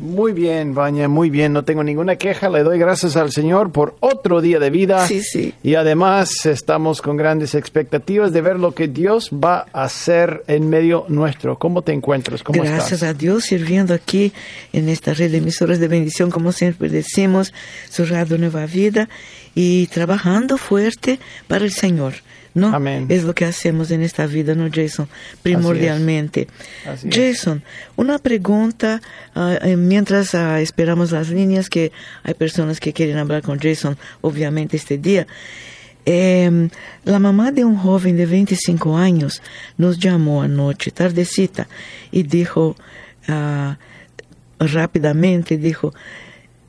Muy bien, Baña, muy bien. No tengo ninguna queja. Le doy gracias al Señor por otro día de vida. Sí, sí. Y además estamos con grandes expectativas de ver lo que Dios va a hacer en medio nuestro. ¿Cómo te encuentras? ¿Cómo Gracias estás? a Dios sirviendo aquí en esta red de emisoras de bendición, como siempre decimos, su radio Nueva Vida y trabajando fuerte para el Señor. ¿No? Amén. Es lo que hacemos en esta vida, ¿no, Jason? Primordialmente. Así es. Jason, una pregunta ah, eh, mientras ah, esperamos las líneas, que hay personas que quieren hablar con Jason, obviamente, este día. Eh, la mamá de un joven de 25 años nos llamó anoche, tardecita, y dijo ah, rápidamente, dijo,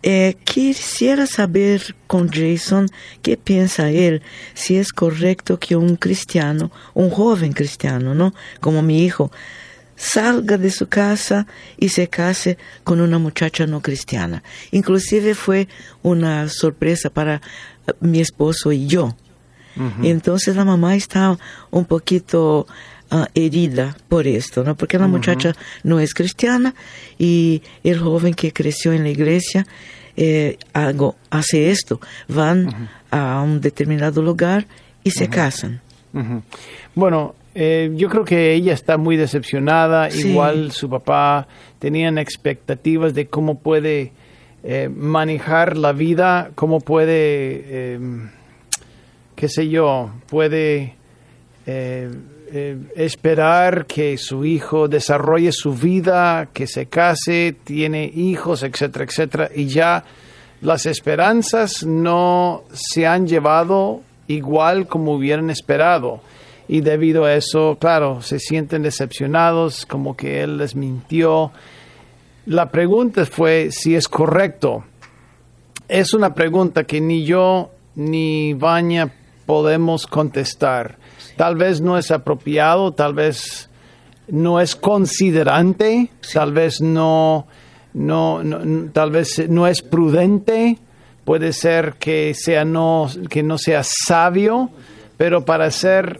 eh, quisiera saber con Jason qué piensa él, si es correcto que un cristiano, un joven cristiano, ¿no? Como mi hijo, salga de su casa y se case con una muchacha no cristiana. Inclusive fue una sorpresa para eh, mi esposo y yo. Entonces la mamá está un poquito ah, herida por esto, ¿no? Porque la muchacha no es cristiana y el joven que creció en la iglesia eh, hago- hace esto, van a un determinado lugar y se casan. Bueno, eh, yo creo que ella está muy decepcionada. Sí. Igual su papá tenían expectativas de cómo puede eh, manejar la vida, cómo puede, eh, qué sé yo, puede eh, esperar que su hijo desarrolle su vida, que se case, tiene hijos, etcétera, etcétera, y ya las esperanzas no se han llevado igual como hubieran esperado. Y debido a eso, claro, se sienten decepcionados, como que él les mintió. La pregunta fue si es correcto. Es una pregunta que ni yo ni Vanya podemos contestar. Tal vez no es apropiado, tal vez no es considerante, tal vez no, no, tal vez no es prudente, puede ser que sea no, que no sea sabio, pero para hacer,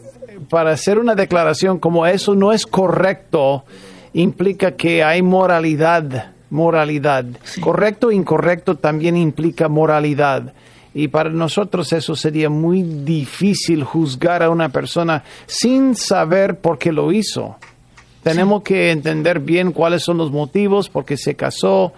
para hacer una declaración como eso no es correcto, implica que hay moralidad, moralidad. Correcto e incorrecto también implica moralidad. Y para nosotros eso sería muy difícil juzgar a una persona sin saber por qué lo hizo. Tenemos que entender bien cuáles son los motivos, por qué se casó,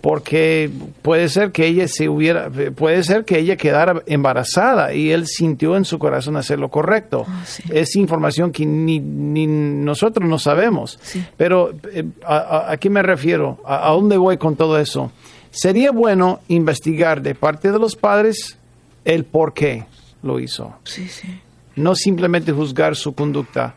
porque puede ser que ella se hubiera, puede ser que ella quedara embarazada y él sintió en su corazón hacer lo correcto. Ah, sí. Es información que ni, ni nosotros no sabemos. Sí. Pero eh, a, a- ¿a qué me refiero? ¿A, a dónde voy con todo eso? Sería bueno investigar de parte de los padres el por qué lo hizo Sí, sí. no simplemente juzgar su conducta.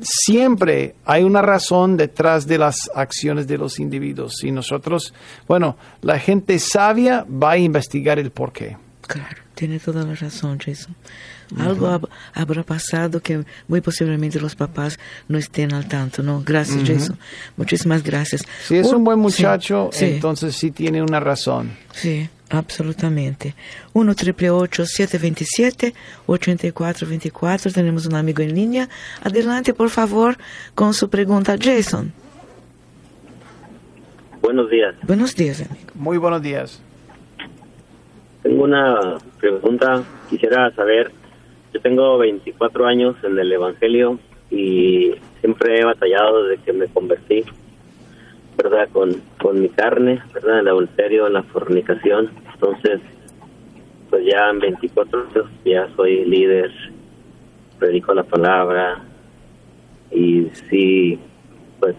Siempre hay una razón detrás de las acciones de los individuos. Y nosotros, bueno, la gente sabia va a investigar el por qué. Claro, tiene toda la razón, Jason. Algo hab- habrá pasado que muy posiblemente los papás no estén al tanto, ¿no? Gracias, Jason. Muchísimas gracias. Si es un buen sí, muchacho, sí, entonces sí tiene una razón. Sí, absolutamente. 1 triple 727 8424 Tenemos un amigo en línea. Adelante, por favor, con su pregunta, Jason. Buenos días. Buenos días, amigo. Muy buenos días. Tengo una pregunta. Quisiera saber, yo tengo 24 años en el Evangelio y siempre he batallado desde que me convertí, ¿verdad? Con, con mi carne, ¿verdad? El adulterio, la fornicación. Entonces, pues ya en 24 años ya soy líder, predico la palabra y sí, pues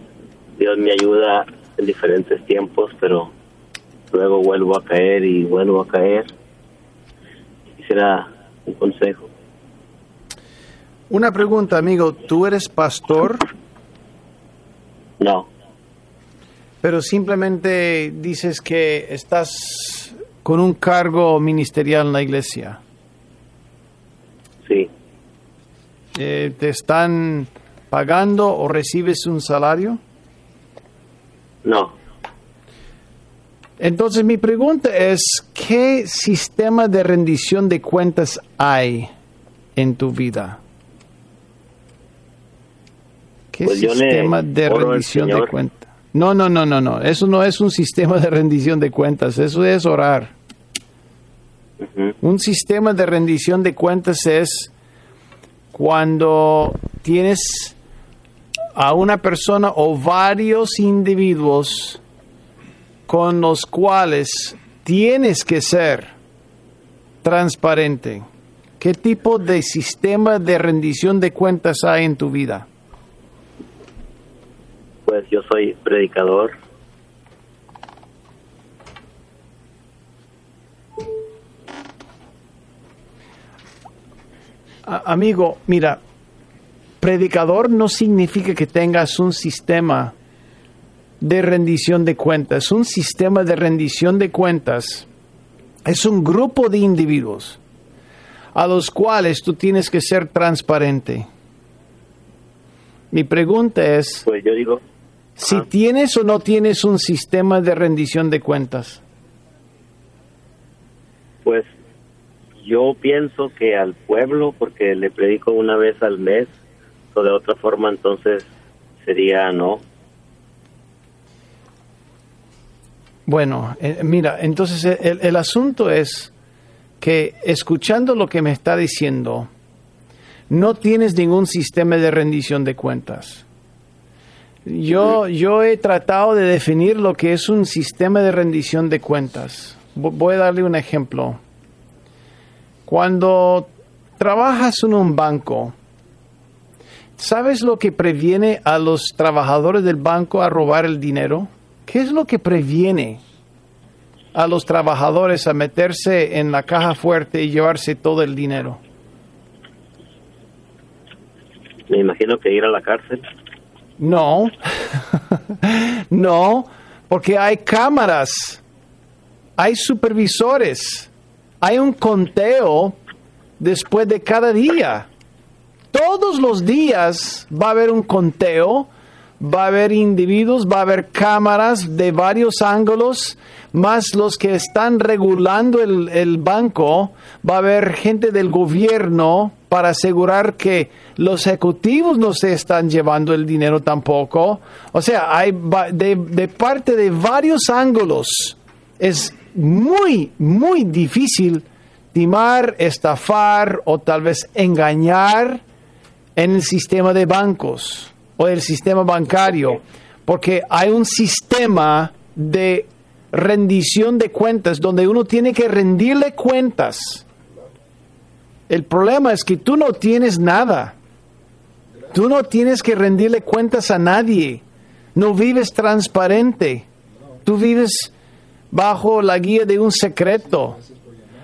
Dios me ayuda en diferentes tiempos, pero luego vuelvo a caer y vuelvo a caer. Quisiera un consejo. Una pregunta, amigo. ¿Tú eres pastor, No, pero simplemente dices que estás con un cargo ministerial en la iglesia? sí, Eh, ¿Te están pagando o recibes un salario? No. Entonces mi pregunta es, ¿qué sistema de rendición de cuentas hay en tu vida? ¿Qué Pues sistema de rendición de cuentas? No, no, no, no, no. Eso no es un sistema de rendición de cuentas. Eso es orar. Un sistema de rendición de cuentas es cuando tienes a una persona o varios individuos con los cuales tienes que ser transparente. ¿Qué tipo de sistema de rendición de cuentas hay en tu vida? Pues yo soy predicador. A- amigo, mira, predicador no significa que tengas un sistema de rendición de cuentas. Un sistema de rendición de cuentas es un grupo de individuos a los cuales tú tienes que ser transparente. Mi pregunta es Pues yo digo, si Ajá. tienes o no tienes un sistema de rendición de cuentas. pues yo pienso que al pueblo, porque le predico una vez al mes, o de otra forma entonces sería no. Bueno, eh, mira, entonces el, el asunto es que escuchando lo que me está diciendo, no tienes ningún sistema de rendición de cuentas. Yo, yo he tratado de definir lo que es un sistema de rendición de cuentas. Vo- Voy a darle un ejemplo. Cuando trabajas en un banco, ¿sabes lo que previene a los trabajadores del banco a robar el dinero? ¿Qué es lo que previene a los trabajadores a meterse en la caja fuerte y llevarse todo el dinero? Me imagino que ir a la cárcel. No, no, porque hay cámaras, hay supervisores, hay un conteo después de cada día. Todos los días va a haber un conteo, va a haber individuos, va a haber cámaras de varios ángulos, más los que están regulando el, el banco, va a haber gente del gobierno para asegurar que los ejecutivos no se están llevando el dinero tampoco. O sea, hay de, de parte de varios ángulos. Es muy, muy difícil timar, estafar o tal vez engañar en el sistema de bancos o el sistema bancario, porque hay un sistema de rendición de cuentas donde uno tiene que rendirle cuentas. El problema es que tú no tienes nada. Tú no tienes que rendirle cuentas a nadie. No vives transparente. Tú vives bajo la guía de un secreto.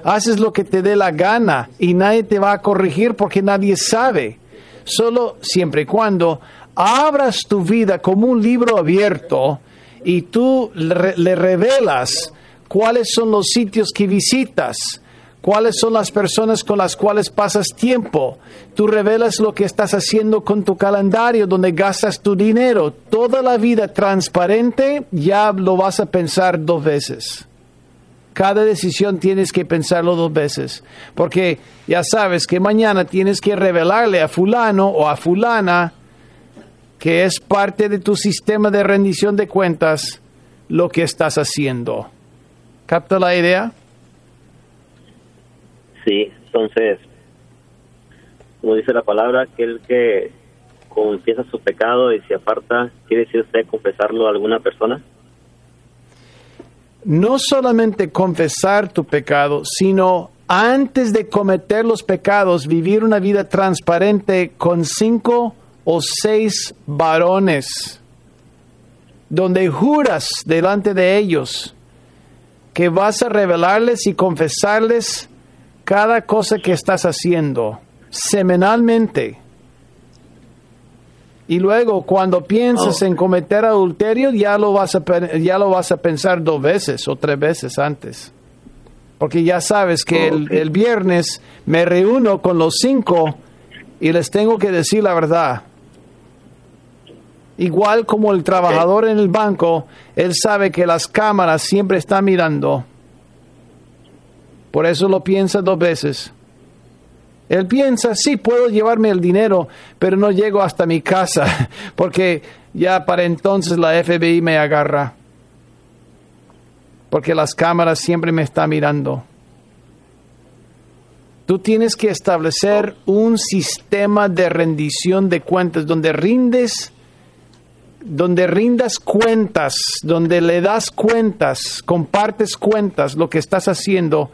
Haces lo que te dé la gana y nadie te va a corregir porque nadie sabe. Solo siempre y cuando abras tu vida como un libro abierto y tú le, re- le revelas cuáles son los sitios que visitas, cuáles son las personas con las cuales pasas tiempo. Tú revelas lo que estás haciendo con tu calendario, donde gastas tu dinero. Toda la vida transparente, ya lo vas a pensar dos veces. Cada decisión tienes que pensarlo dos veces, porque ya sabes que mañana tienes que revelarle a fulano o a fulana que es parte de tu sistema de rendición de cuentas lo que estás haciendo. ¿Capta la idea? Sí, entonces, como dice la palabra, aquel que confiesa su pecado y se aparta, ¿quiere decir usted confesarlo a alguna persona? no solamente confesar tu pecado, sino antes de cometer los pecados, vivir una vida transparente con cinco o seis varones, donde juras delante de ellos que vas a revelarles y confesarles cada cosa que estás haciendo semanalmente. Y luego cuando piensas Oh. en cometer adulterio, ya lo, vas a, ya lo vas a pensar dos veces o tres veces antes. Porque ya sabes que el viernes me reúno con los cinco y les tengo que decir la verdad. Igual como el trabajador en el banco, él sabe que las cámaras siempre están mirando. Por eso lo piensa dos veces. Él piensa, sí, puedo llevarme el dinero, pero no llego hasta mi casa, porque ya para entonces la FBI me agarra. Porque las cámaras siempre me están mirando. Tú tienes que establecer un sistema de rendición de cuentas donde rindes donde rindas cuentas, donde le das cuentas, compartes cuentas, lo que estás haciendo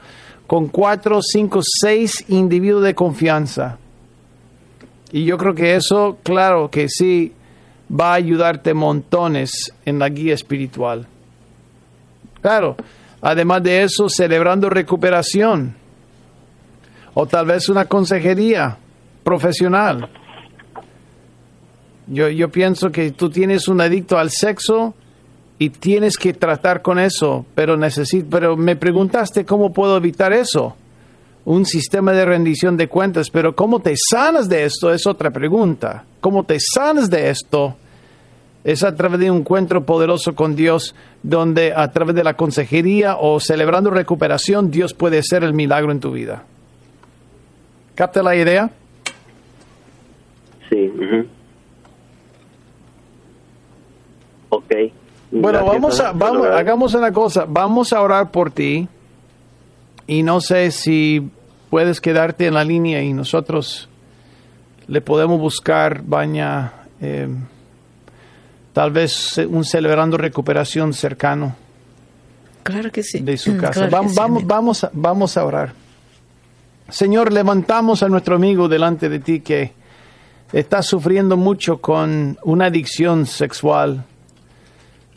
con cuatro, cinco, seis individuos de confianza. Y yo creo que eso, claro que sí, va a ayudarte montones en la guía espiritual. Claro, además de eso, celebrando recuperación o tal vez una consejería profesional yo, yo pienso que tú tienes un adicto al sexo y tienes que tratar con eso, pero necesito, pero me preguntaste cómo puedo evitar eso. Un sistema de rendición de cuentas, pero cómo te sanas de esto es otra pregunta. ¿Cómo te sanas de esto? Es a través de un encuentro poderoso con Dios, donde a través de la consejería o celebrando recuperación, Dios puede hacer el milagro en tu vida. ¿Capta la idea? Sí. Ok. Bueno, vamos a, vamos, hagamos una cosa, vamos a orar por ti y no sé si puedes quedarte en la línea y nosotros le podemos buscar, baña, em, tal vez un celebrando recuperación cercano. Claro que sí. De su mm, casa. vamos, vamos, vamos, a, vamos a orar. Señor, levantamos a nuestro amigo delante de ti que está sufriendo mucho con una adicción sexual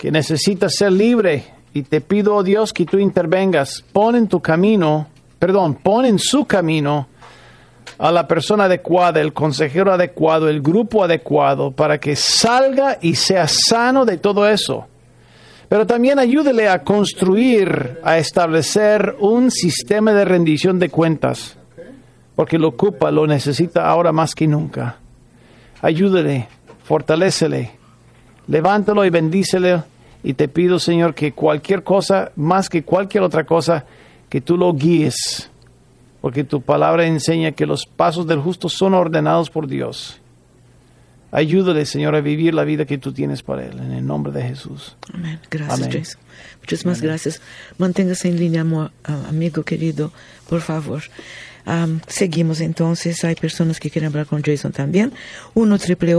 que necesitas ser libre y te pido, oh Dios, que tú intervengas. Pon en tu camino, perdón, pon en su camino a la persona adecuada, el consejero adecuado, el grupo adecuado, para que salga y sea sano de todo eso. Pero también ayúdele a construir, a establecer un sistema de rendición de cuentas, porque lo ocupa, lo necesita ahora más que nunca. Ayúdele, fortalécele, levántalo y bendícele y te pido, Señor, que cualquier cosa, más que cualquier otra cosa, que tú lo guíes, porque tu palabra enseña que los pasos del justo son ordenados por Dios. Ayúdale, Señor, a vivir la vida que tú tienes para él, en el nombre de Jesús. Amén. Gracias, Muchísimas gracias. Manténgase en línea, amigo querido, por favor. Seguimos entonces. Hay personas que quieren hablar con Jason también. 1 triple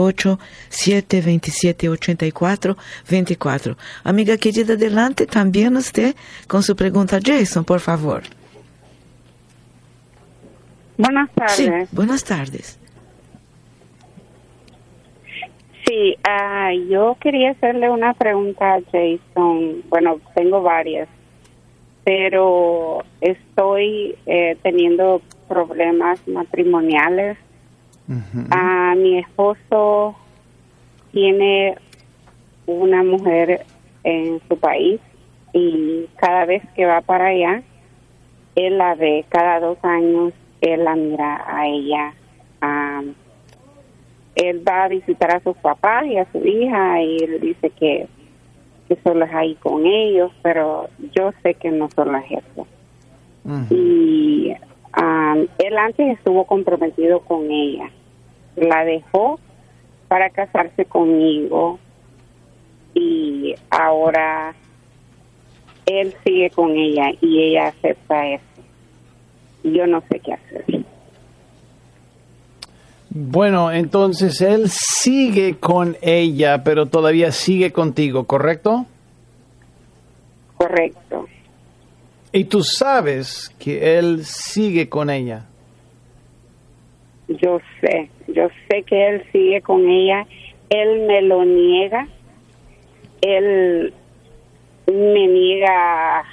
727 84 24. Amiga querida, adelante también usted con su pregunta, Jason, por favor. Buenas tardes. Sí, buenas tardes. Sí, ah, yo quería hacerle una pregunta a Jason. Bueno, tengo varias, pero estoy eh, teniendo problemas matrimoniales. a mi esposo tiene una mujer en su país y cada vez que va para allá, él la ve, cada dos años, él la mira a ella. él va a visitar a sus papás y a su hija y él dice que, que solo es ahí con ellos, pero yo sé que no solo es eso. Y él antes estuvo comprometido con ella. La dejó para casarse conmigo y ahora él sigue con ella y ella acepta eso. Yo no sé qué hacer. Bueno, entonces él sigue con ella, pero todavía sigue contigo, ¿correcto? Correcto. Y tú sabes que él sigue con ella. Yo sé, yo sé que él sigue con ella. Él me lo niega. Él me niega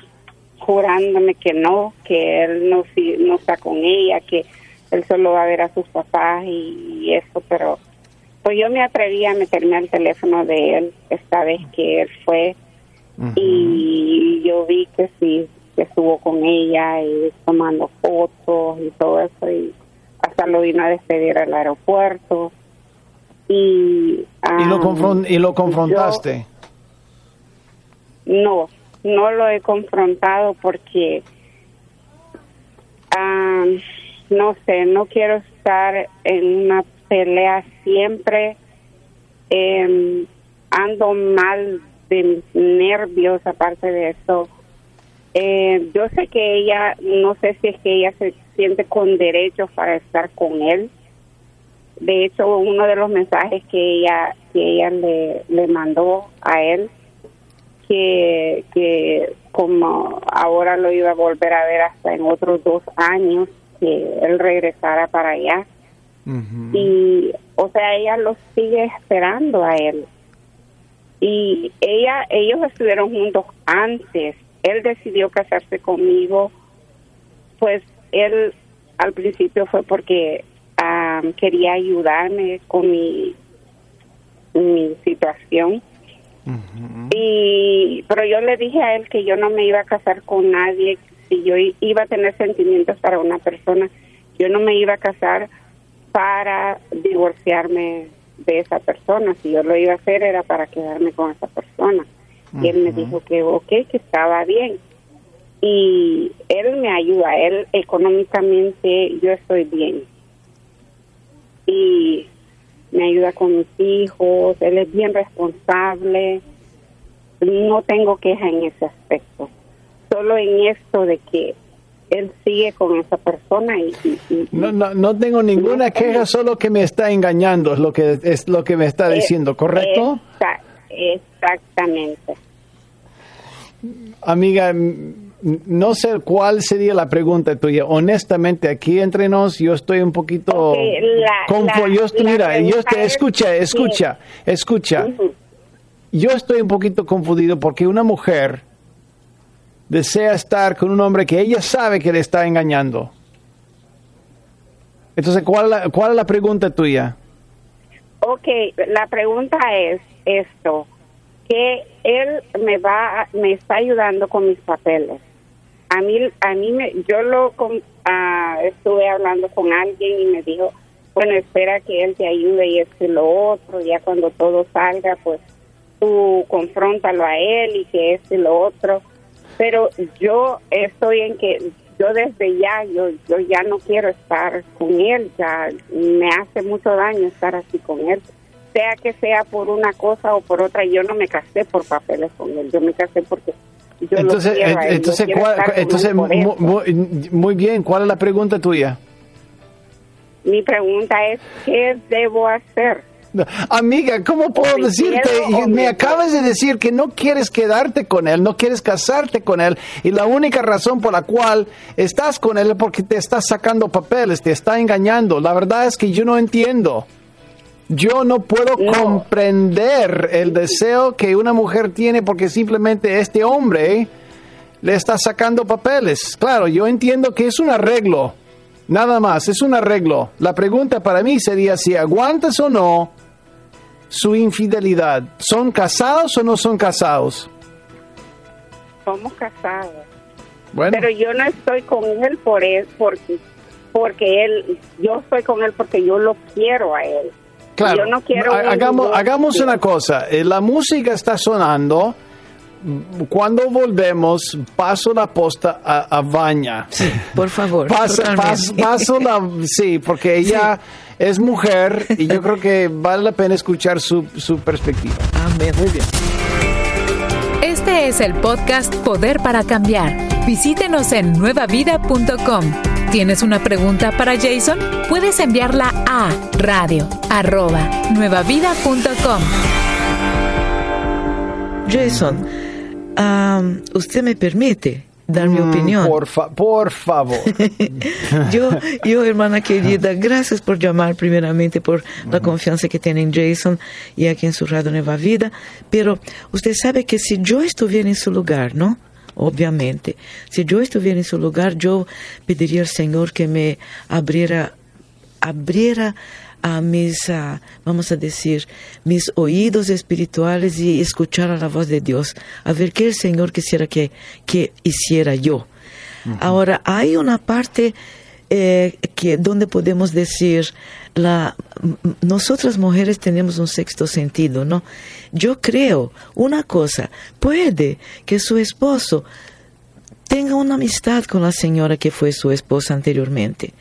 jurándome que no, que él no, no está con ella, que él solo va a ver a sus papás y, eso, pero pues yo me atreví a meterme al teléfono de él esta vez que él fue. Y yo vi que sí, estuvo con ella y tomando fotos y todo eso y hasta lo vino a despedir al aeropuerto. Y, ¿Y lo, confron- y lo confrontaste? No, no lo he confrontado porque, ah, no sé, no quiero estar en una pelea siempre. em, ando mal de nervios, aparte de eso. Eh, yo sé que ella, no sé si es que ella se siente con derecho para estar con él. De hecho, uno de los mensajes que ella, que ella le, le mandó a él que, que como ahora lo iba a volver a ver hasta en otros dos años, que él regresara para allá. Y, o sea, ella lo sigue esperando a él. Y ella, ellos estuvieron juntos antes. Él decidió casarse conmigo. Pues él al principio fue porque ah, quería ayudarme con mi, mi situación. Y pero yo le dije a él que yo no me iba a casar con nadie si yo iba a tener sentimientos para una persona, yo no me iba a casar para divorciarme de esa persona, si yo lo iba a hacer era para quedarme con esa persona. Y él me dijo que ok, que estaba bien. Y él me ayuda, él económicamente yo estoy bien. Y me ayuda con mis hijos, él es bien responsable, no tengo queja en ese aspecto, solo en esto de que él sigue con esa persona y, y- y- No, no, no tengo ninguna queja, solo que me está engañando, es lo que, es lo que me está diciendo, ¿correcto? Exa- exactamente. Amiga, no sé cuál sería la pregunta tuya. Honestamente, aquí entre nos, yo estoy un poquito... Ok, la- confo- la- yo estoy- la mira, yo pregunta te, es escucha, escucha, escucha. Yo estoy un poquito confundido porque una mujer desea estar con un hombre que ella sabe que le está engañando. Entonces, ¿cuál cuál es la pregunta tuya? Ok, la pregunta es esto, que él me va, me está ayudando con mis papeles. A mí, a mí me, yo lo ah, estuve hablando con alguien y me dijo, bueno, espera que él te ayude y esto y lo otro, ya cuando todo salga, pues tú confróntalo a él y que esto y lo otro. Pero yo estoy en que yo desde ya, yo, yo ya no quiero estar con él, ya me hace mucho daño estar así con él. Sea que sea por una cosa o por otra, yo no me casé por papeles con él, yo me casé porque yo entonces, lo quiero él, entonces, ¿cuál- entonces muy bien, ¿cuál es la pregunta tuya? Mi pregunta es, ¿qué debo hacer? Amiga, ¿cómo puedo decirte? Me me acabas de decir que no quieres quedarte con él, no quieres casarte con él, y la única razón por la cual estás con él es porque te está sacando papeles, te está engañando. La verdad es que yo no entiendo. Yo no puedo No. comprender el deseo que una mujer tiene porque simplemente este hombre le está sacando papeles. Claro, yo entiendo que es un arreglo. Nada más, es un arreglo. La pregunta para mí sería si aguantas o no su infidelidad. ¿Son casados o no son casados? Somos casados. Bueno, Pero yo no estoy con él por él, porque, porque él, yo estoy con él porque yo lo quiero a él. claro. Yo no quiero. Ha- Hagamos, hagamos una cosa. Eh, La música está sonando. Cuando volvemos, paso la posta a, a Baña. Por favor. Paso, paso la. Sí, porque ella es mujer y yo creo que vale la pena escuchar su, su perspectiva. Amén. Muy bien. Este es el podcast Poder para Cambiar. Visítenos en nuevavida.com. ¿Tienes una pregunta para Jason? Puedes enviarla a radio arroba nuevavida.com. Jason, am, ¿usted me permite dar mi opinión? Mm, Por, fa- por favor. Yo, yo, hermana querida, gracias por llamar primeramente, por la confianza que tiene en Jason y aquí en su Radio Nueva Vida. Pero usted sabe que si yo estuviera en su lugar, ¿no? Obviamente, si yo estuviera en su lugar, yo pediría al Señor que me abriera, abriera a mis, ah, vamos a decir, mis oídos espirituales y escuchara la voz de Dios, a ver qué el Señor quisiera que, que hiciera yo. Ahora, hay una parte eh, que donde podemos decir la nosotras mujeres tenemos un sexto sentido, ¿no? Yo creo una cosa, puede que su esposo tenga una amistad con la señora que fue su esposa anteriormente.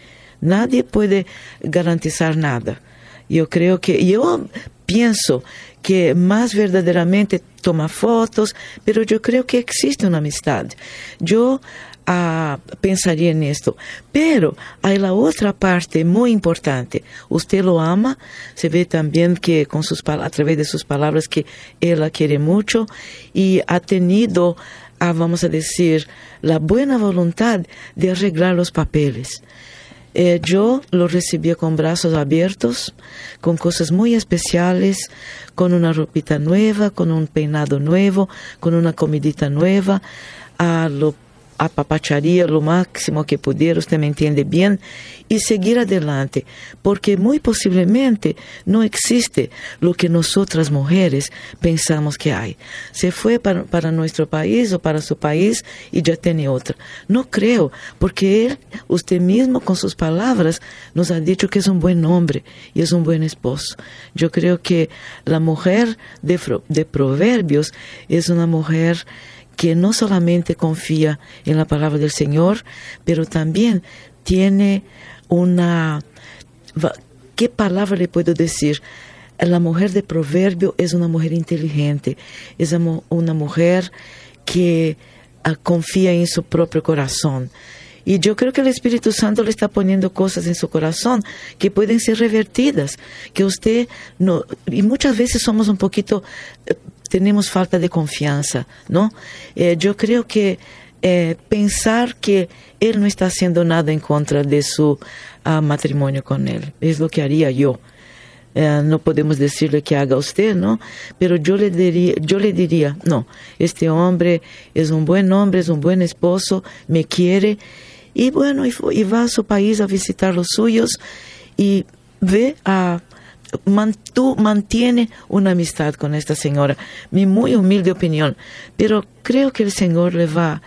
Nadie puede garantizar nada. Yo creo que yo pienso que más verdaderamente toma fotos, pero yo creo que existe una amistad. Yo ah, pensaría en esto. Pero hay la otra parte muy importante. Usted lo ama, se ve también que con sus, a través de sus palabras que él la quiere mucho y ha tenido, ah, vamos a decir, la buena voluntad de arreglar los papeles. Eh, yo lo recibía con brazos abiertos, con cosas muy especiales, con una ropita nueva, con un peinado nuevo, con una comidita nueva. Lo apapacharía lo máximo que pudiera, usted me entiende bien, y seguir adelante, porque muy posiblemente no existe lo que nosotras mujeres pensamos que hay. Se fue para, para nuestro país o para su país y ya tiene otra. No creo, porque él, usted mismo con sus palabras, nos ha dicho que es un buen hombre y es un buen esposo. Yo creo que la mujer de, de proverbios es una mujer que no solamente confía en la palabra del Señor, pero también tiene una... ¿Qué palabra le puedo decir? La mujer de proverbio es una mujer inteligente, es una mujer que uh, confía en su propio corazón. Y yo creo que el Espíritu Santo le está poniendo cosas en su corazón que pueden ser revertidas, que usted no, y muchas veces somos un poquito tenemos falta de confianza, ¿no? Eh, yo creo que eh, pensar que él no está haciendo nada en contra de su uh, matrimonio con él es lo que haría yo. Uh, no podemos decirle que haga usted, ¿no? Pero yo le diría, yo le diría, no, este hombre es un buen hombre, es un buen esposo, me quiere y bueno, y va a su país a visitar los suyos y ve a tú mantiene una amistad con esta señora. Mi muy humilde opinión, pero creo que el Señor le va,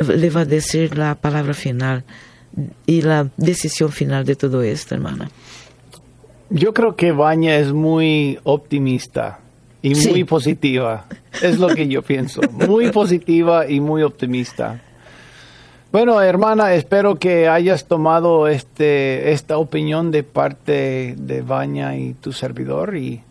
le va a decir la palabra final y la decisión final de todo esto, hermana. Yo creo que Baña es muy optimista y muy positiva. Es lo que yo pienso. Muy positiva y muy optimista. Bueno, hermana, espero que hayas tomado este esta opinión de parte de Baña y tu servidor y,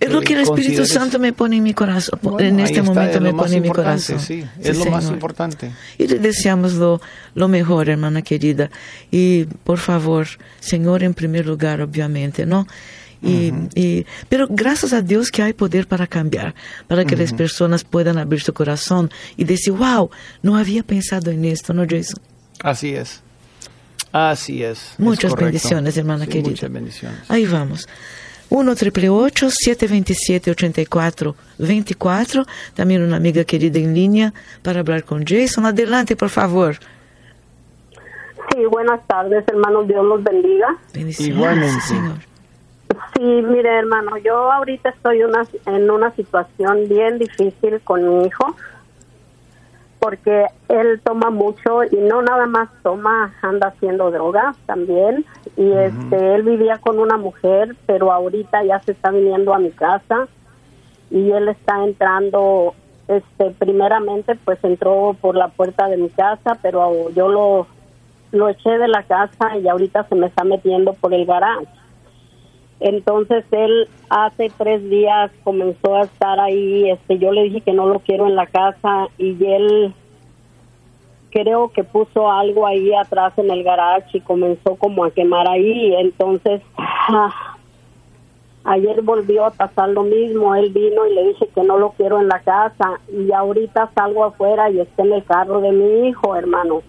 es lo que el Espíritu Santo me pone en mi corazón. en este momento me pone en mi corazón. Sí, es lo más importante. Y le deseamos lo, lo, mejor, hermana querida. Y por favor, Señor en primer lugar, obviamente, ¿no? Y, pero gracias a Dios que hay poder para cambiar, para que las personas puedan abrir su corazón y decir, wow, no había pensado en esto, ¿no, Jason? Así es. Así es. Muchas bendiciones, hermana querida. Muchas bendiciones. Ahí vamos. 1 727 84 24 También una amiga querida en línea para hablar con Jason. Adelante, por favor. Sí, buenas tardes, hermanos. Dios los bendiga. Bendiciones, Igualmente. Señor. Sí, mire hermano, yo ahorita estoy una, en una situación bien difícil con mi hijo porque él toma mucho y no nada más toma, anda haciendo drogas también y este él vivía con una mujer, pero ahorita ya se está viniendo a mi casa y él está entrando este primeramente pues entró por la puerta de mi casa, pero yo lo lo eché de la casa y ahorita se me está metiendo por el garaje. Entonces él hace tres días comenzó a estar ahí, este, yo le dije que no lo quiero en la casa y él creo que puso algo ahí atrás en el garage y comenzó como a quemar ahí. Entonces ah, ayer volvió a pasar lo mismo, él vino y le dije que no lo quiero en la casa y ahorita salgo afuera y está en el carro de mi hijo, hermano.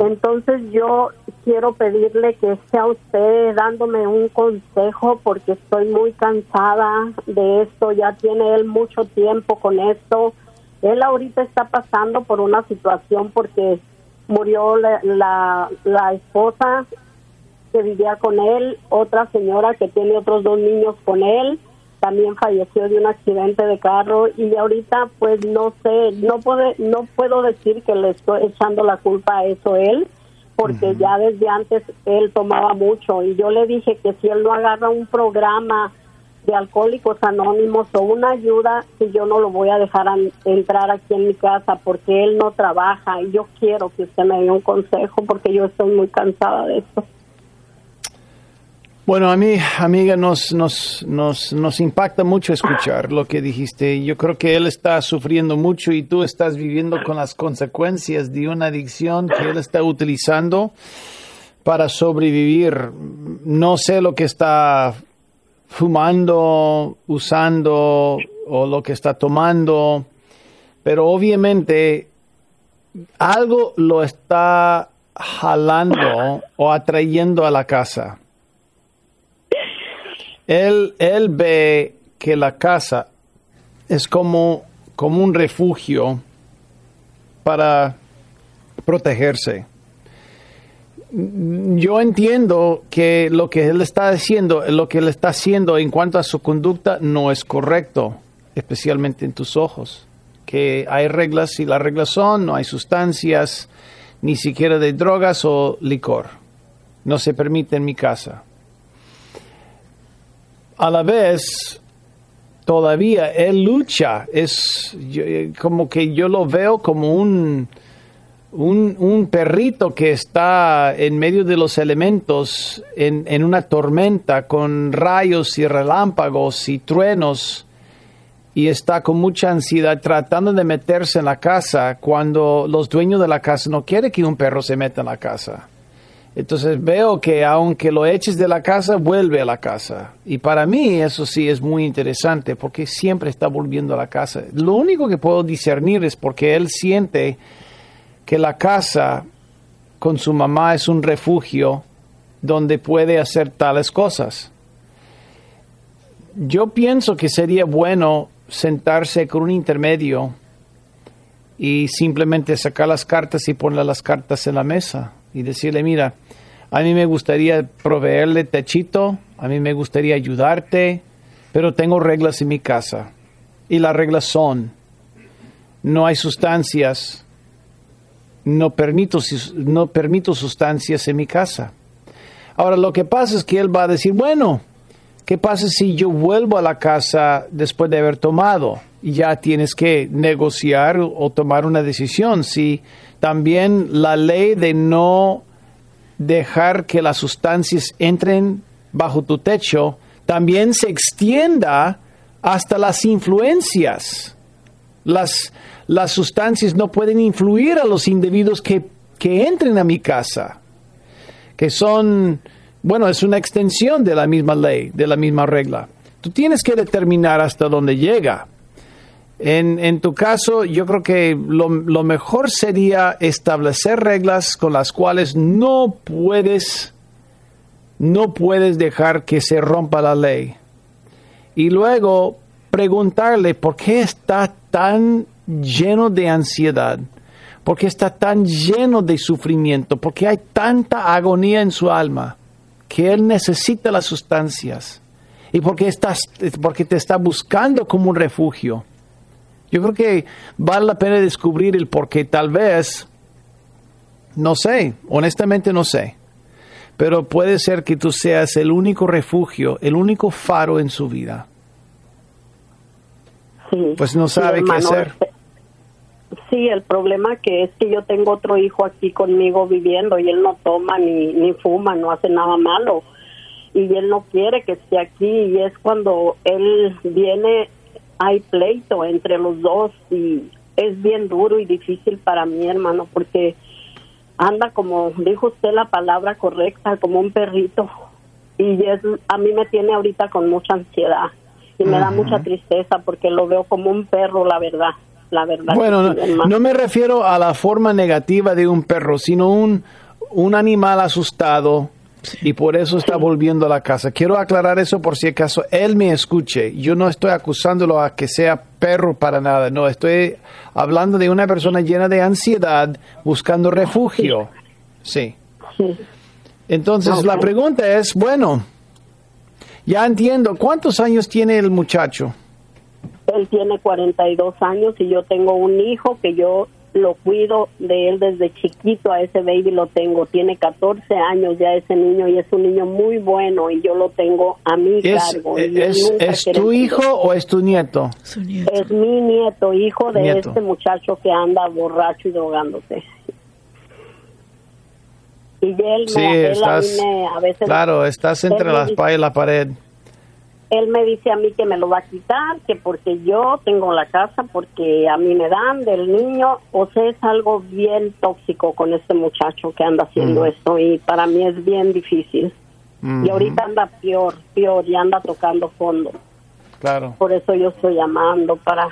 Entonces yo quiero pedirle que sea usted dándome un consejo porque estoy muy cansada de esto, ya tiene él mucho tiempo con esto. Él ahorita está pasando por una situación porque murió la, la, esposa que vivía con él, otra señora que tiene otros dos niños con él también falleció de un accidente de carro y ahorita pues no sé, no puede, no puedo decir que le estoy echando la culpa a eso él, porque ya desde antes él tomaba mucho y yo le dije que si él no agarra un programa de alcohólicos anónimos o una ayuda, que yo no lo voy a dejar entrar aquí en mi casa porque él no trabaja y yo quiero que usted me dé un consejo porque yo estoy muy cansada de esto. Bueno, a mí, amiga, nos, nos, nos, nos impacta mucho escuchar lo que dijiste. Yo creo que él está sufriendo mucho y tú estás viviendo con las consecuencias de una adicción que él está utilizando para sobrevivir. No sé lo que está fumando, usando o lo que está tomando, pero obviamente algo lo está jalando o atrayendo a la casa él, él ve que la casa es como, como un refugio para protegerse. Yo entiendo que lo que él está haciendo, lo que él está haciendo en cuanto a su conducta no es correcto, especialmente en tus ojos. Que hay reglas y las reglas son, no hay sustancias, ni siquiera de drogas o licor. No se permite en mi casa a la vez todavía él lucha, es eh, como que yo lo veo como un, un, perrito que está en medio de los elementos en, en, una tormenta con rayos y relámpagos y truenos y está con mucha ansiedad tratando de meterse en la casa cuando los dueños de la casa no quieren que un perro se meta en la casa. Entonces veo que aunque lo eches de la casa, vuelve a la casa. Y para mí eso sí es muy interesante porque siempre está volviendo a la casa. Lo único que puedo discernir es porque él siente que la casa con su mamá es un refugio donde puede hacer tales cosas. Yo pienso que sería bueno sentarse con un intermedio y simplemente sacar las cartas y poner las cartas en la mesa y decirle, mira, a mí me gustaría proveerle techito, a mí me gustaría ayudarte, pero tengo reglas en mi casa. Y las reglas son, no hay sustancias, no permito, no permito sustancias en mi casa. Ahora, lo que pasa es que él va a decir, bueno, ¿qué pasa si yo vuelvo a la casa después de haber tomado? Y ya tienes que negociar o tomar una decisión. Si también la ley de no dejar que las sustancias entren bajo tu techo también se extienda hasta las influencias. Las, las sustancias no pueden influir a los individuos que, que entren a mi casa, que son, bueno, es una extensión de la misma ley, de la misma regla. Tú tienes que determinar hasta dónde llega. En, tu caso, yo creo que lo, mejor sería establecer reglas con las cuales no puedes, no puedes dejar que se rompa la ley. Y luego preguntarle por qué está tan lleno de ansiedad, por qué está tan lleno de sufrimiento, por qué hay tanta agonía en su alma, que él necesita las sustancias y por qué, porque te está buscando como un refugio. Yo creo que vale la pena descubrir el por qué. Tal vez, no sé, honestamente no sé, pero puede ser que tú seas el único refugio, el único faro en su vida. Sí, pues no sabe qué hacer. Este, sí, el problema que es que yo tengo otro hijo aquí conmigo viviendo y él no toma ni, ni fuma, no hace nada malo. Y él no quiere que esté aquí y es cuando él viene hay pleito entre los dos y es bien duro y difícil para mi hermano porque anda como dijo usted la palabra correcta como un perrito. Y es a mí me tiene ahorita con mucha ansiedad y me da mucha tristeza porque lo veo como un perro la verdad la verdad. Bueno no, me refiero a la forma negativa de un perro sino un un animal asustado y por eso está volviendo a la casa. Quiero aclarar eso por si acaso él me escuche. Yo no estoy acusándolo a que sea perro para nada. No, estoy hablando de una persona llena de ansiedad buscando refugio. Sí. Entonces la pregunta es, bueno, ya entiendo, ¿cuántos años tiene el muchacho? Él tiene 42 años y yo tengo un hijo que yo lo cuido de él desde chiquito, a ese baby lo tengo, tiene 14 años ya ese niño y es un niño muy bueno y yo lo tengo a mi ¿Es, cargo. él es, es tu hijo o es tu nieto? Su nieto. Es mi nieto, hijo de Nieto. este muchacho que anda borracho y drogándose. Y él, Sí, me, él estás, a, mí me- a veces claro, estás entre la espalda y la pared. Él me dice a mí que me lo va a quitar, que porque yo tengo la casa, porque a mí me dan del niño, o sea, es algo bien tóxico con este muchacho que anda haciendo Mm. esto y para mí es bien difícil. Y ahorita anda peor, peor, y anda tocando fondo. Claro. Por eso yo estoy llamando para,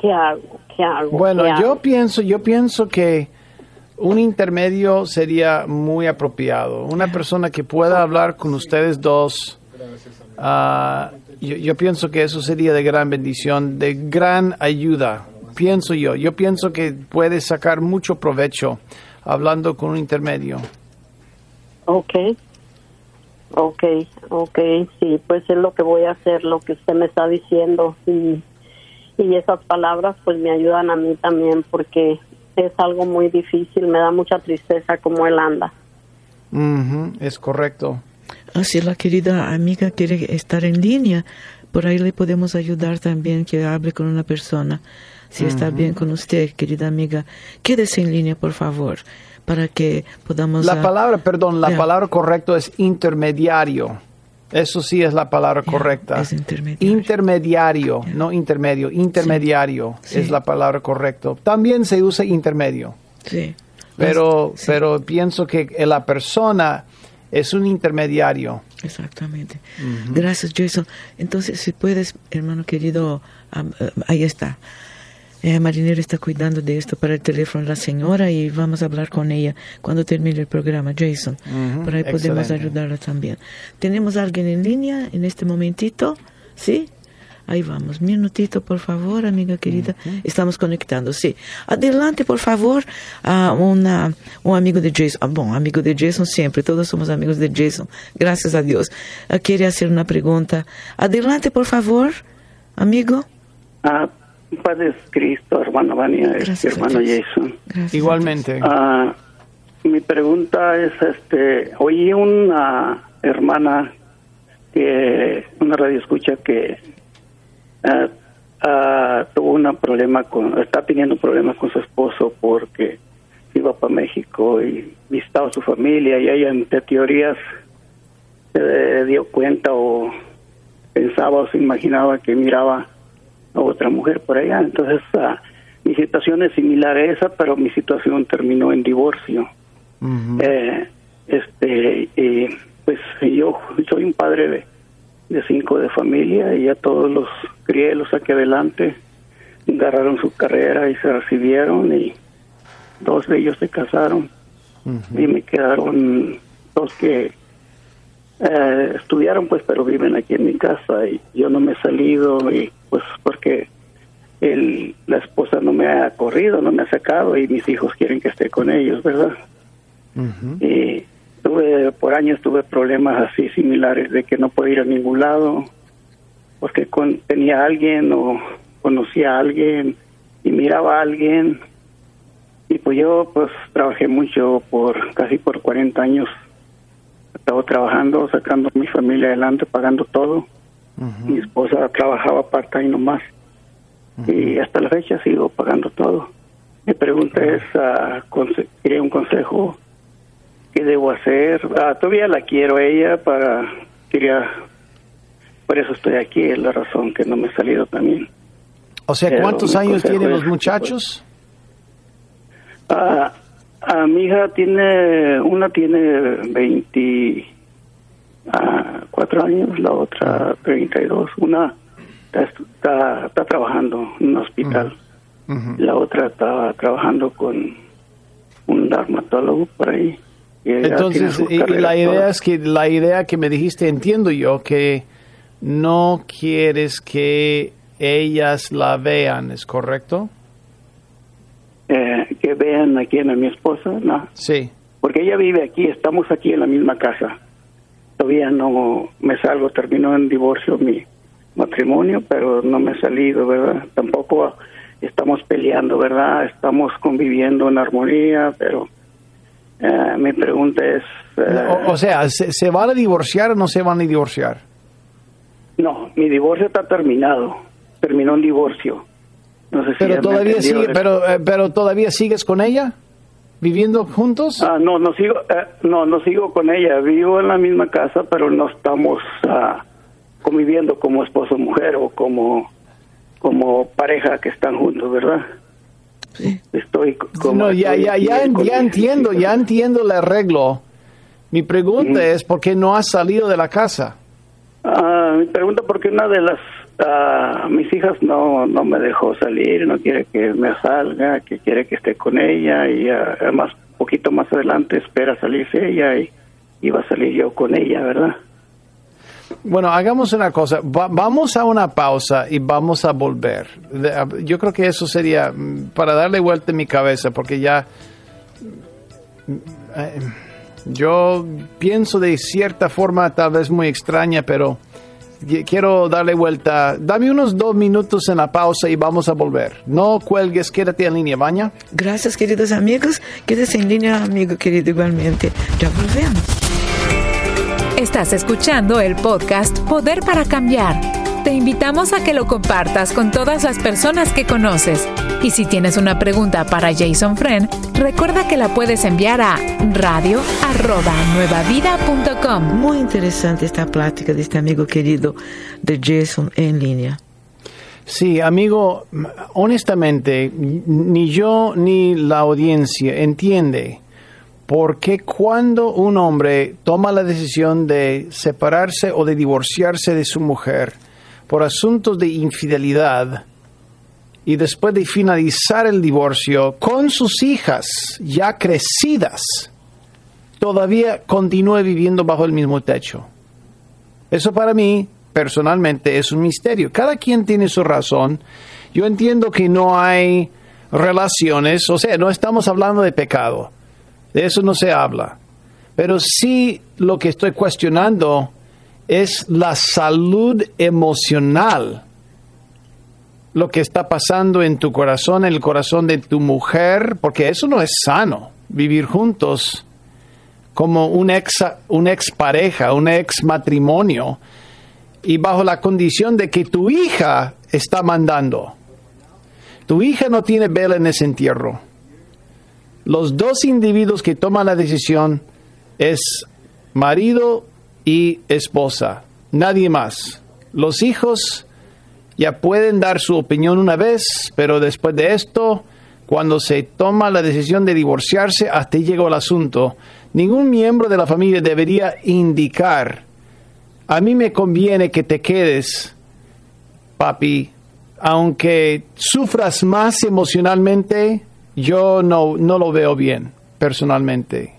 ¿qué hago? ¿Qué hago? Bueno, ¿Qué yo hago? pienso, yo pienso que un intermedio sería muy apropiado. Una persona que pueda hablar con ustedes dos. Ah, yo, yo pienso que eso sería de gran bendición, de gran ayuda. Pienso yo. Yo pienso que puede sacar mucho provecho hablando con un intermedio. Ok. Ok, ok, sí, pues es lo que voy a hacer, lo que usted me está diciendo. Y, y esas palabras pues me ayudan a mí también porque es algo muy difícil, me da mucha tristeza como él anda. Ujú, es correcto. Si la querida amiga quiere estar en línea, por ahí le podemos ayudar también que hable con una persona. Si está bien con usted, querida amiga, quédese en línea, por favor, para que podamos... La palabra, perdón, la palabra correcta es intermediario. Eso sí es la palabra correcta. es intermediario. Intermediario, no intermedio, intermediario Sí. es la palabra correcta. También se usa intermedio, sí. pero, Sí, pero pienso que la persona es un intermediario. Exactamente. Gracias, Jason. Entonces, si puedes, hermano querido, eh, ahí está. Eh, Marinero está cuidando de esto para el teléfono de la señora y vamos a hablar con ella cuando termine el programa, Jason. Ujú, Por ahí podemos ayudarla también. ¿Tenemos alguien en línea en este momentito? ¿Sí? Ahí vamos. Minutito, por favor, amiga querida. Estamos conectando, sí. Adelante, por favor, a una, un amigo de Jason. Ah, bom, amigo de Jason siempre. Todos somos amigos de Jason. Gracias a Dios. Ah, quiere hacer una pregunta. Adelante, por favor, amigo. Ah, Padre Cristo, hermano Vania, Gracias a hermano. Jason. Gracias. Igualmente. Ah, mi pregunta es, este, oí una hermana que, una radio escucha que ah, tuvo un problema con, está teniendo problemas con su esposo porque iba para México y visitaba a su familia y ella entre teorías se dio cuenta o pensaba o se imaginaba que miraba a otra mujer por allá. Entonces, ah, mi situación es similar a esa, pero mi situación terminó en divorcio. Ujú. Eh, este, y, pues yo soy un padre de, de cinco de familia y a todos los crié, los saqué adelante, agarraron su carrera y se recibieron y dos de ellos se casaron. Y me quedaron dos que eh, estudiaron pues pero viven aquí en mi casa y yo no me he salido y pues porque el, la esposa no me ha corrido, no me ha sacado y mis hijos quieren que esté con ellos, ¿verdad? Y tuve, por años tuve problemas así similares de que no podía ir a ningún lado porque con, tenía a alguien o conocía a alguien y miraba a alguien. Y pues yo pues trabajé mucho por casi por 40 años. Estaba trabajando sacando a mi familia adelante pagando todo. Mi esposa trabajaba part-time nomás. Y hasta la fecha sigo pagando todo. Mi pregunta es, ah, conse- quería un consejo, ¿qué debo hacer? Ah, todavía la quiero ella para, quería, por eso estoy aquí, es la razón que no me he salido también. O sea, ¿cuántos años tienen los muchachos? Ah, ah, mi hija tiene, una tiene 24 años, la otra 32, una está, está, está trabajando en un hospital. La otra estaba trabajando con un dermatólogo por ahí. Entonces, la idea toda. es que la idea que me dijiste, entiendo yo, que no quieres que ellas la vean, ¿es correcto? Eh, que vean a quién, a mi esposa, no. Sí. Porque ella vive aquí, estamos aquí en la misma casa. Todavía no me salgo, terminó en divorcio mi matrimonio, pero no me he salido, ¿verdad? Tampoco estamos peleando, ¿verdad? Estamos conviviendo en armonía, pero eh, mi pregunta es... eh, O, o sea, ¿se, se van a divorciar o no se van a divorciar? No, mi divorcio está terminado. Terminó en divorcio. No sé si Pero todavía entendió sigue, de- pero, eh, pero todavía sigues con ella, viviendo juntos. Ah, no, no sigo, eh, no, no sigo con ella. Vivo en la misma casa, pero no estamos ah, conviviendo como esposo mujer o como como pareja que están juntos, ¿verdad? Sí. Estoy como no, ya, estoy ya, ya, ya entiendo, ya entiendo el arreglo. Mi pregunta es por qué no has salido de la casa. Ah, mi pregunta porque una de las ah, mis hijas no no me dejó salir, no quiere que me salga, que quiere que esté con ella y ah, además poquito más adelante espera salirse ella y iba a salir yo con ella, ¿verdad? Bueno, hagamos una cosa. Va- vamos a una pausa y vamos a volver. De- a- Yo creo que eso sería mm, para darle vuelta en mi cabeza, porque ya mm, eh, yo pienso de cierta forma, tal vez muy extraña, pero y- quiero darle vuelta. Dame unos dos minutos en la pausa y vamos a volver. No cuelgues, quédate en línea, Baña. Gracias, queridos amigos. Quédese en línea, amigo querido, igualmente. Ya volvemos. Estás escuchando el podcast Poder para Cambiar. Te invitamos a que lo compartas con todas las personas que conoces. Y si tienes una pregunta para Jason Friend, recuerda que la puedes enviar a radio@nuevavida.com. Muy interesante esta plática de este amigo querido de Jason en línea. Sí, amigo, honestamente, ni yo ni la audiencia entiende por qué cuando un hombre toma la decisión de separarse o de divorciarse de su mujer por asuntos de infidelidad y después de finalizar el divorcio con sus hijas ya crecidas, todavía continúe viviendo bajo el mismo techo. Eso para mí, personalmente, es un misterio. Cada quien tiene su razón. Yo entiendo que no hay relaciones, o sea, no estamos hablando de pecado. De eso no se habla. Pero sí lo que estoy cuestionando es la salud emocional. Lo que está pasando en tu corazón, en el corazón de tu mujer, porque eso no es sano, vivir juntos como un ex, un ex pareja, un ex matrimonio, y bajo la condición de que tu hija está mandando. Tu hija no tiene vela en ese entierro. Los dos individuos que toman la decisión es marido y esposa, nadie más. Los hijos ya pueden dar su opinión una vez, pero después de esto, cuando se toma la decisión de divorciarse, hasta ahí llegó el asunto. Ningún miembro de la familia debería indicar, a mí me conviene que te quedes, papi, aunque sufras más emocionalmente, yo no, no lo veo bien, personalmente.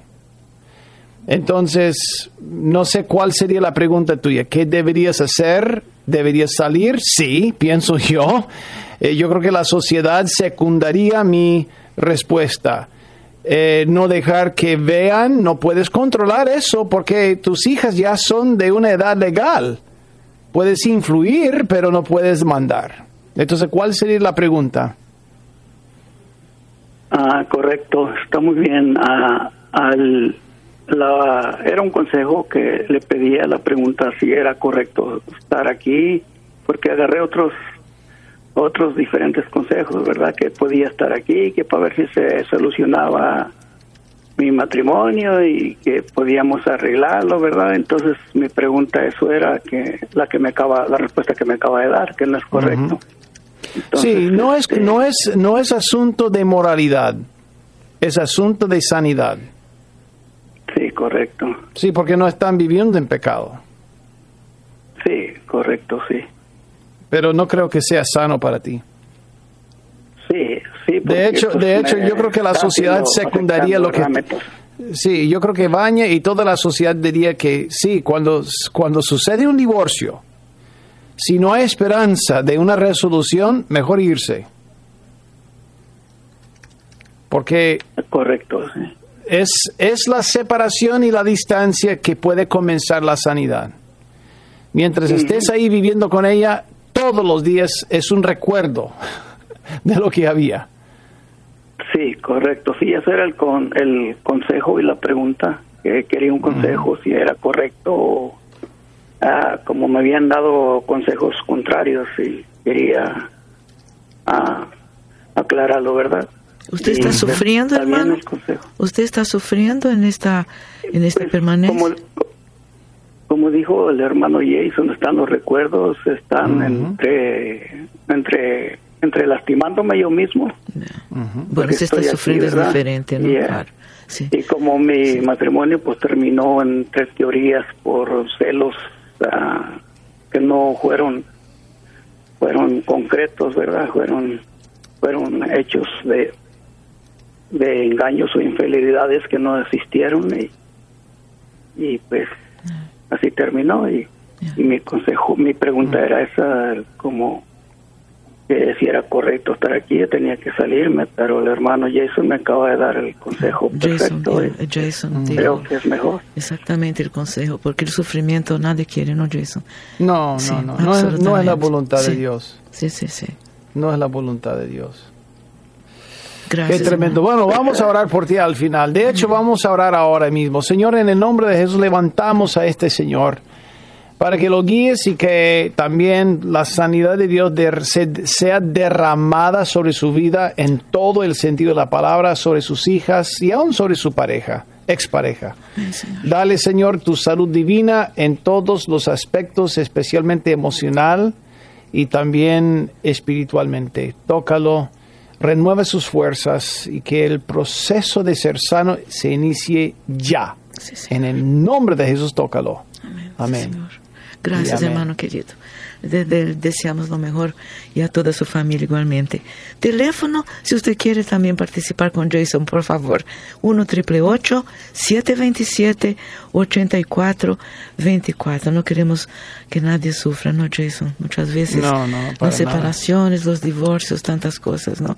Entonces, no sé cuál sería la pregunta tuya. ¿Qué deberías hacer? ¿Deberías salir? Sí, pienso yo. Eh, yo creo que la sociedad secundaría mi respuesta. Eh, no dejar que vean, no puedes controlar eso porque tus hijas ya son de una edad legal. Puedes influir, pero no puedes mandar. Entonces, ¿cuál sería la pregunta? Ah, correcto, está muy bien. Ah, al, la, era un consejo que le pedía la pregunta si era correcto estar aquí, porque agarré otros otros diferentes consejos, ¿verdad? Que podía estar aquí, que para ver si se solucionaba mi matrimonio y que podíamos arreglarlo, ¿verdad? Entonces mi pregunta eso era que la que me acaba la respuesta que me acaba de dar, que no es correcto. Entonces, sí, no es, este, no, es, no es asunto de moralidad, es asunto de sanidad. Sí, correcto. Sí, porque no están viviendo en pecado. Sí, correcto, sí. Pero no creo que sea sano para ti. Sí, sí. De hecho, pues, de hecho, yo creo que la sociedad secundaría lo que... Sí, yo creo que Baña y toda la sociedad diría que sí, cuando, cuando sucede un divorcio, si no hay esperanza de una resolución, mejor irse. Porque Correcto, sí. Es, es la separación y la distancia que puede comenzar la sanidad. Mientras estés ahí viviendo con ella, todos los días es un recuerdo de lo que había. Sí, correcto. Sí, ese era el, con, el consejo y la pregunta. Que quería un consejo, si era correcto. ah, como me habían dado consejos contrarios y quería ah, aclararlo, ¿verdad? ¿Usted está sufriendo, hermano? el consejo. ¿Usted está sufriendo en esta, en esta Pues, permanencia? Como, como dijo el hermano Jason, están los recuerdos, están entre, entre, entre lastimándome yo mismo. Bueno, usted está estoy aquí, sufriendo es ¿verdad? diferente, ¿no? Yeah. Claro. Sí. Y como mi matrimonio pues terminó en tres teorías por celos ah, que no fueron fueron concretos, ¿verdad? Fueron fueron hechos de de engaños o infidelidades que no existieron y, y pues así terminó y, y mi consejo, mi pregunta era esa como que si era correcto estar aquí, yo tenía que salirme, pero el hermano Jason me acaba de dar el consejo Jason, perfecto. eh, y Jason dijo creo que es mejor. exactamente el consejo, porque el sufrimiento nadie quiere, ¿no, Jason? No, no, Sí, no, no es, no es la voluntad de. Dios. Sí, sí, sí. No es la voluntad de Dios. Gracias. Qué tremendo. Bueno, vamos a orar por ti al final. De hecho, vamos a orar ahora mismo. Señor, en el nombre de Jesús levantamos a este Señor para que lo guíes y que también la sanidad de Dios sea derramada sobre su vida en todo el sentido de la palabra, sobre sus hijas y aún sobre su pareja, expareja. Dale, Señor, tu salud divina en todos los aspectos, especialmente emocional y también espiritualmente. Tócalo, renueve sus fuerzas y que el proceso de ser sano se inicie ya. Sí. En el nombre de Jesús, tócalo. Amén. Amén. Gracias, amén. hermano querido. De- de- deseamos lo mejor y a toda su familia igualmente. Teléfono, si usted quiere también participar con Jason, por favor. 1 888 727 8424 No queremos que nadie sufra, ¿no, Jason? Muchas veces No, no, las separaciones, los divorcios, tantas cosas, ¿no?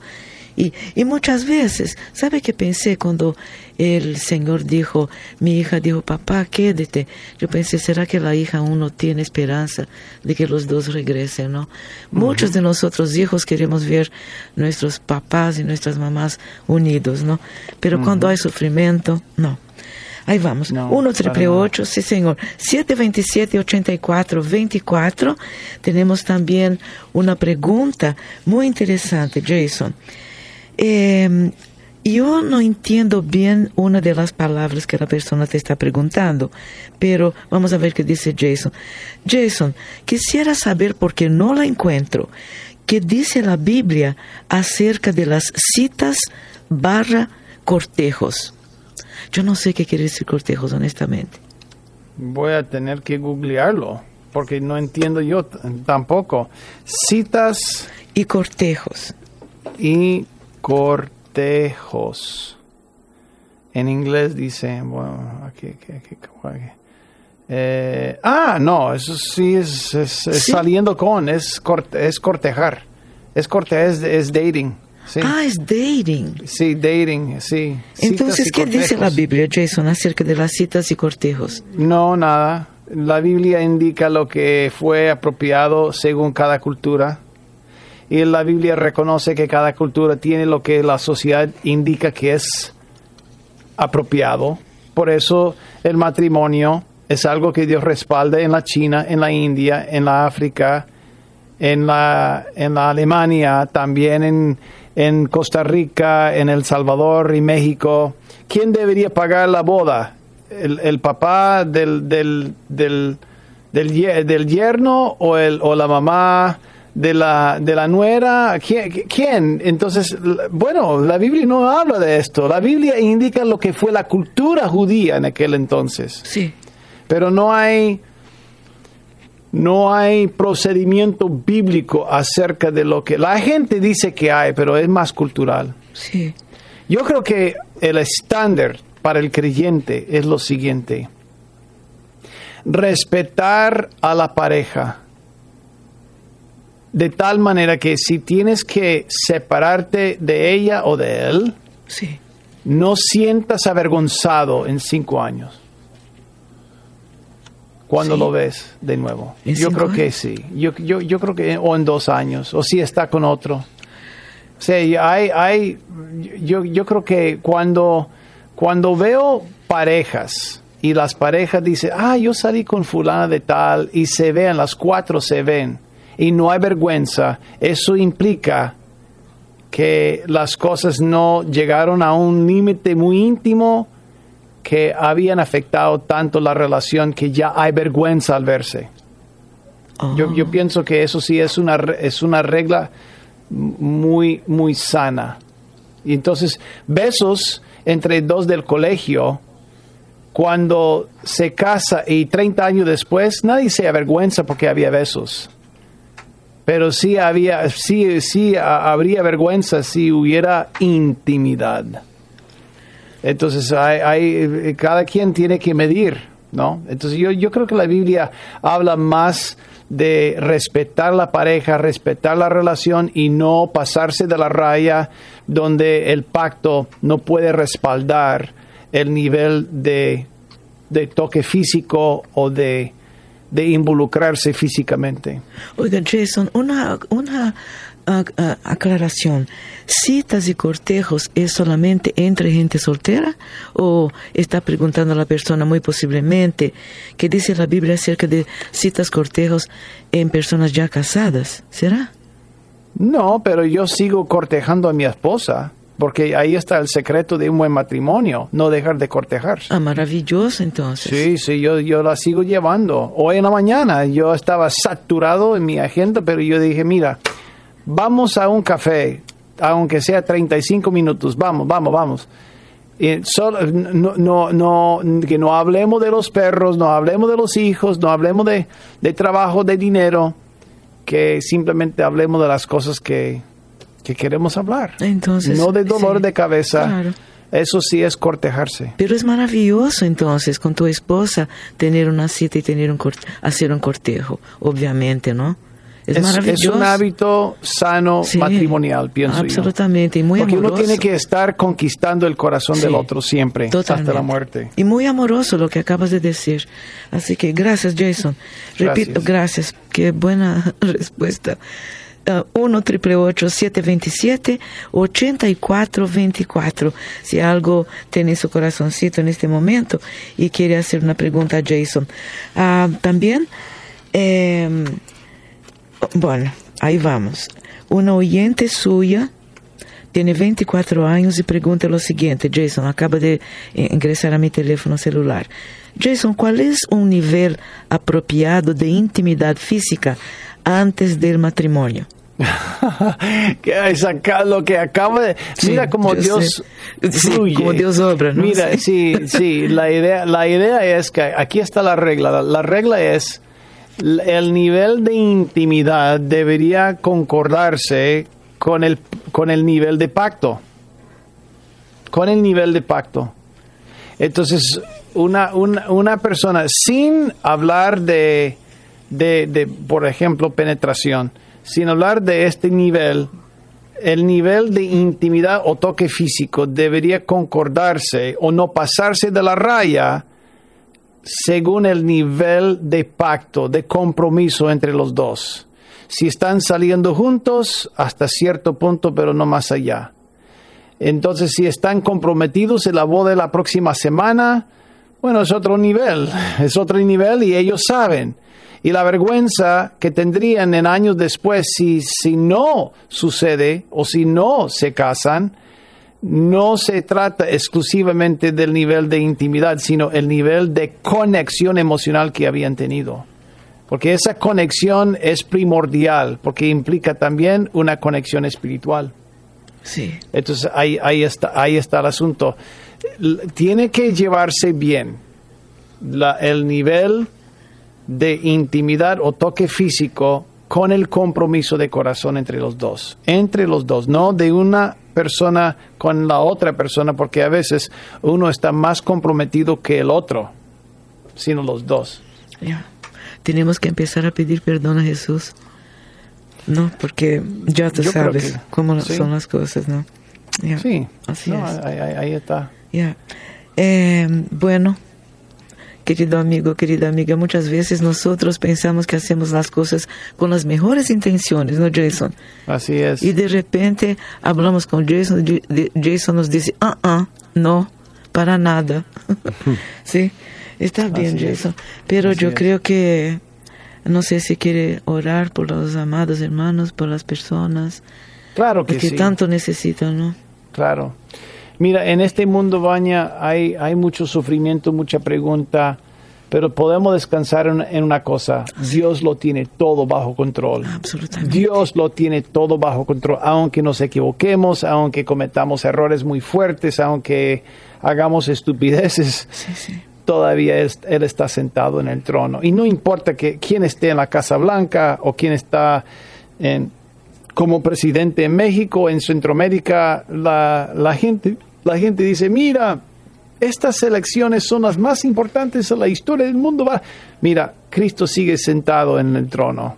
Y, y muchas veces, ¿sabe qué pensé cuando el Señor dijo, mi hija dijo, papá, quédate? Yo pensé, ¿será que la hija aún no tiene esperanza de que los dos regresen, no? Muchos de nosotros hijos queremos ver nuestros papás y nuestras mamás unidos, ¿no? Pero cuando hay sufrimiento, no. Ahí vamos. No, 1 para triple nada. 8, sí señor. 727-8424. Tenemos también una pregunta muy interesante, Jason. Eh, yo no entiendo bien una de las palabras que la persona te está preguntando, pero vamos a ver qué dice Jason. Jason, quisiera saber por qué no la encuentro. ¿Qué dice la Biblia acerca de las citas barra cortejos? Yo no sé qué quiere decir cortejos, honestamente. Voy a tener que googlearlo porque no entiendo yo tampoco. Citas Y cortejos. y cortejos. En inglés dice, bueno, aquí, aquí, aquí, aquí. Eh, ah, no, eso sí es, es- es Sí. saliendo con, es, corte, es cortejar. Es cortejar, es, es dating. Sí. Ah, es dating. sí, dating, sí. Entonces, ¿qué dice la. Biblia, Jason, acerca de las citas y cortejos? No, nada. La Biblia indica lo que fue apropiado según cada cultura. Y la Biblia reconoce que cada cultura tiene lo que la sociedad indica que es apropiado. Por eso el matrimonio es algo que Dios respalda en la China, en la India, en la África, en la, en la Alemania, también en, en Costa Rica, en El Salvador y México. ¿Quién debería pagar la boda? ¿El, papá del, del, del, del yerno o, el, o la mamá de la, de la nuera? ¿Quién, ¿Quién? Entonces, bueno, la Biblia no habla de esto. La Biblia indica lo que fue la cultura judía en aquel entonces Sí. pero no hay no hay procedimiento bíblico acerca de lo que la gente dice que hay, pero es más cultural. Sí. Yo creo que el estándar para el creyente es lo siguiente: respetar a la pareja de tal manera que si tienes que separarte de ella o de él, Sí. no sientas avergonzado en cinco años. Cuando Sí. lo ves de nuevo. ¿En Yo creo que sí. Yo, yo, yo creo que, o en dos años, o si está con otro. Sí, hay, hay, yo, yo creo que cuando, cuando veo parejas y las parejas dicen, ah, yo salí con fulana de tal y se ven, las cuatro se ven y no hay vergüenza, eso implica que las cosas no llegaron a un límite muy íntimo que habían afectado tanto la relación que ya hay vergüenza al verse. Yo, yo pienso que eso sí es una, es una regla muy, muy sana. Y entonces, besos entre dos del colegio, cuando se casa y 30 años después, nadie se avergüenza porque había besos. Pero sí había, sí, sí habría vergüenza si hubiera intimidad. Entonces, hay, cada quien tiene que medir, ¿no? Entonces, yo, yo creo que la Biblia habla más de respetar la pareja, respetar la relación y no pasarse de la raya donde el pacto no puede respaldar el nivel de, de toque físico o de, de involucrarse físicamente. Oiga, Jason, una, una uh, uh, aclaración. ¿Citas y cortejos es solamente entre gente soltera? ¿O está preguntando a la persona muy posiblemente que dice la Biblia acerca de citas cortejos en personas ya casadas? ¿Será? No, pero yo sigo cortejando a mi esposa. Porque ahí está el secreto de un buen matrimonio, no dejar de cortejar. Ah, maravilloso entonces. Sí, sí, yo, yo la sigo llevando. Hoy en la mañana yo estaba saturado en mi agenda, pero yo dije, mira, vamos a un café, aunque sea 35 minutos, vamos, vamos, vamos. Y solo, no, no, no, que no hablemos de los perros, no hablemos de los hijos, no hablemos de, de trabajo, de dinero, que simplemente hablemos de las cosas que, que queremos hablar. Entonces, no de dolor sí, de cabeza. claro. Eso sí es cortejarse. Pero es maravilloso entonces con tu esposa tener una cita y tener un cort- hacer un cortejo, obviamente, ¿no? Es, Es, es maravilloso. un hábito sano Sí, matrimonial, pienso yo. Absolutamente, y muy Porque uno amoroso. tiene que estar conquistando el corazón Sí, del otro siempre, Totalmente. hasta la muerte. Y muy amoroso lo que acabas de decir. Así que gracias, Jason. Repito, gracias. Qué buena respuesta. Uh, 1 727 8424 Si algo tiene en su corazoncito en este momento y quiere hacer una pregunta a Jason. Ah, también, eh, bueno, ahí vamos. Una oyente suya tiene 24 años y pregunta lo siguiente, Jason, acaba de eh, ingresar a mi teléfono celular. Jason, ¿cuál es un nivel apropiado de intimidad física antes del matrimonio? que es acá lo que acaba de Sí, mira como Dios. Sí, como Dios obra, ¿no? mira Sí. sí la idea la idea es que aquí está la regla la, la regla es el nivel de intimidad debería concordarse con el con el nivel de pacto con el nivel de pacto entonces una una, una persona sin hablar de de, de, por ejemplo, penetración, sin hablar de este nivel, el nivel de intimidad o toque físico debería concordarse o no pasarse de la raya según el nivel de pacto, de compromiso entre los dos. Si están saliendo juntos, hasta cierto punto, pero no más allá. Entonces, si están comprometidos en la boda de la próxima semana, bueno, es otro nivel, es otro nivel y ellos saben. Y la vergüenza que tendrían en años después si, si no sucede o si no se casan, no se trata exclusivamente del nivel de intimidad, sino el nivel de conexión emocional que habían tenido. Porque esa conexión es primordial, porque implica también una conexión espiritual. Sí. Entonces ahí, ahí, está, ahí está el asunto. Tiene que llevarse bien la- el nivel de intimidad o toque físico con el compromiso de corazón entre los dos. Entre los dos, no de una persona con la otra persona, porque a veces uno está más comprometido que el otro, sino los dos. Ya. Tenemos que empezar a pedir perdón a Jesús. No, porque ya tú Yo sabes que cómo sí. son las cosas, ¿no? Sí, Así no, es. ahí, está. Ya. Eh, bueno, querido amigo, querida amiga, muchas veces nosotros pensamos que hacemos las cosas con las mejores intenciones, ¿no, Jason? Así es. Y de repente hablamos con Jason, Jason nos dice, ah, ah, no, para nada. sí, está bien, Jason. Pero yo creo que, no sé si quiere orar por los amados hermanos, por las personas. Claro que, que tanto necesitan, ¿no? Claro. Mira, en este mundo, Baña, hay, hay mucho sufrimiento, mucha pregunta, pero podemos descansar en, una cosa. Dios lo tiene todo bajo control. Absolutamente. Dios lo tiene todo bajo control, aunque nos equivoquemos, aunque cometamos errores muy fuertes, aunque hagamos estupideces. Todavía Él está sentado en el trono. Y no importa que quién esté en la Casa Blanca o quién está en, como presidente en México, en Centroamérica, la, la gente la gente dice, mira, estas elecciones son las más importantes en la historia del mundo. Mira, Cristo sigue sentado en el trono.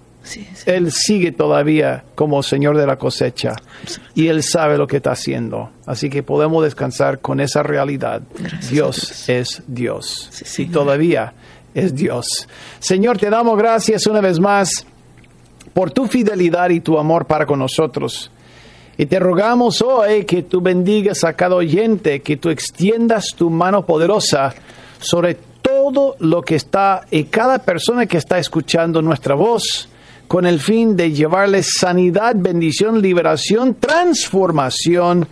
Él sigue todavía como Señor de la cosecha y Él sabe lo que está haciendo. Así que podemos descansar con esa realidad. Dios es Dios y todavía es Dios. Señor, te damos gracias una vez más por tu fidelidad y tu amor para con nosotros. Y te rogamos hoy que tú bendigas a cada oyente, que tú extiendas tu mano poderosa sobre todo lo que está y cada persona que está escuchando nuestra voz, con el fin de llevarles sanidad, bendición, liberación, transformación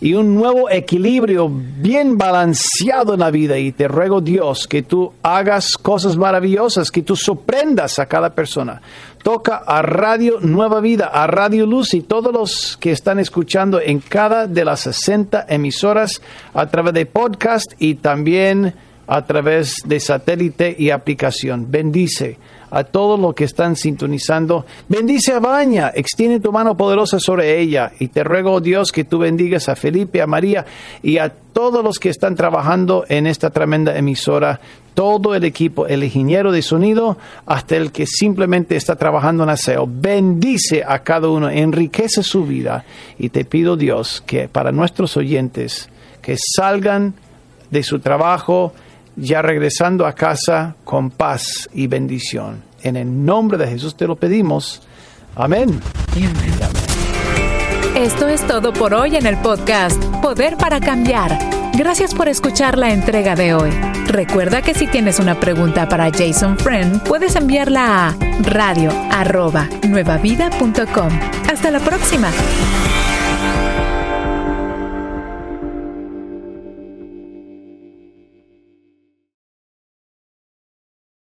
y un nuevo equilibrio bien balanceado en la vida. Y te ruego Dios que tú hagas cosas maravillosas, que tú sorprendas a cada persona toca a Radio Nueva Vida, a Radio Luz y todos los que están escuchando en cada de las 60 emisoras a través de podcast y también a través de satélite y aplicación. Bendice a todos los que están sintonizando. Bendice a Baña, extiende tu mano poderosa sobre ella y te ruego, Dios, que tú bendigas a Felipe, a María y a todos los que están trabajando en esta tremenda emisora todo el equipo, el ingeniero de sonido, hasta el que simplemente está trabajando en aseo. Bendice a cada uno, enriquece su vida. Y te pido, Dios, que para nuestros oyentes, que salgan de su trabajo ya regresando a casa con paz y bendición. En el nombre de Jesús te lo pedimos. Amén. Esto es todo por hoy en el podcast Poder para Cambiar. Gracias por escuchar la entrega de hoy. Recuerda que si tienes una pregunta para Jason Friend, puedes enviarla a radio.nuevavida.com. Hasta la próxima.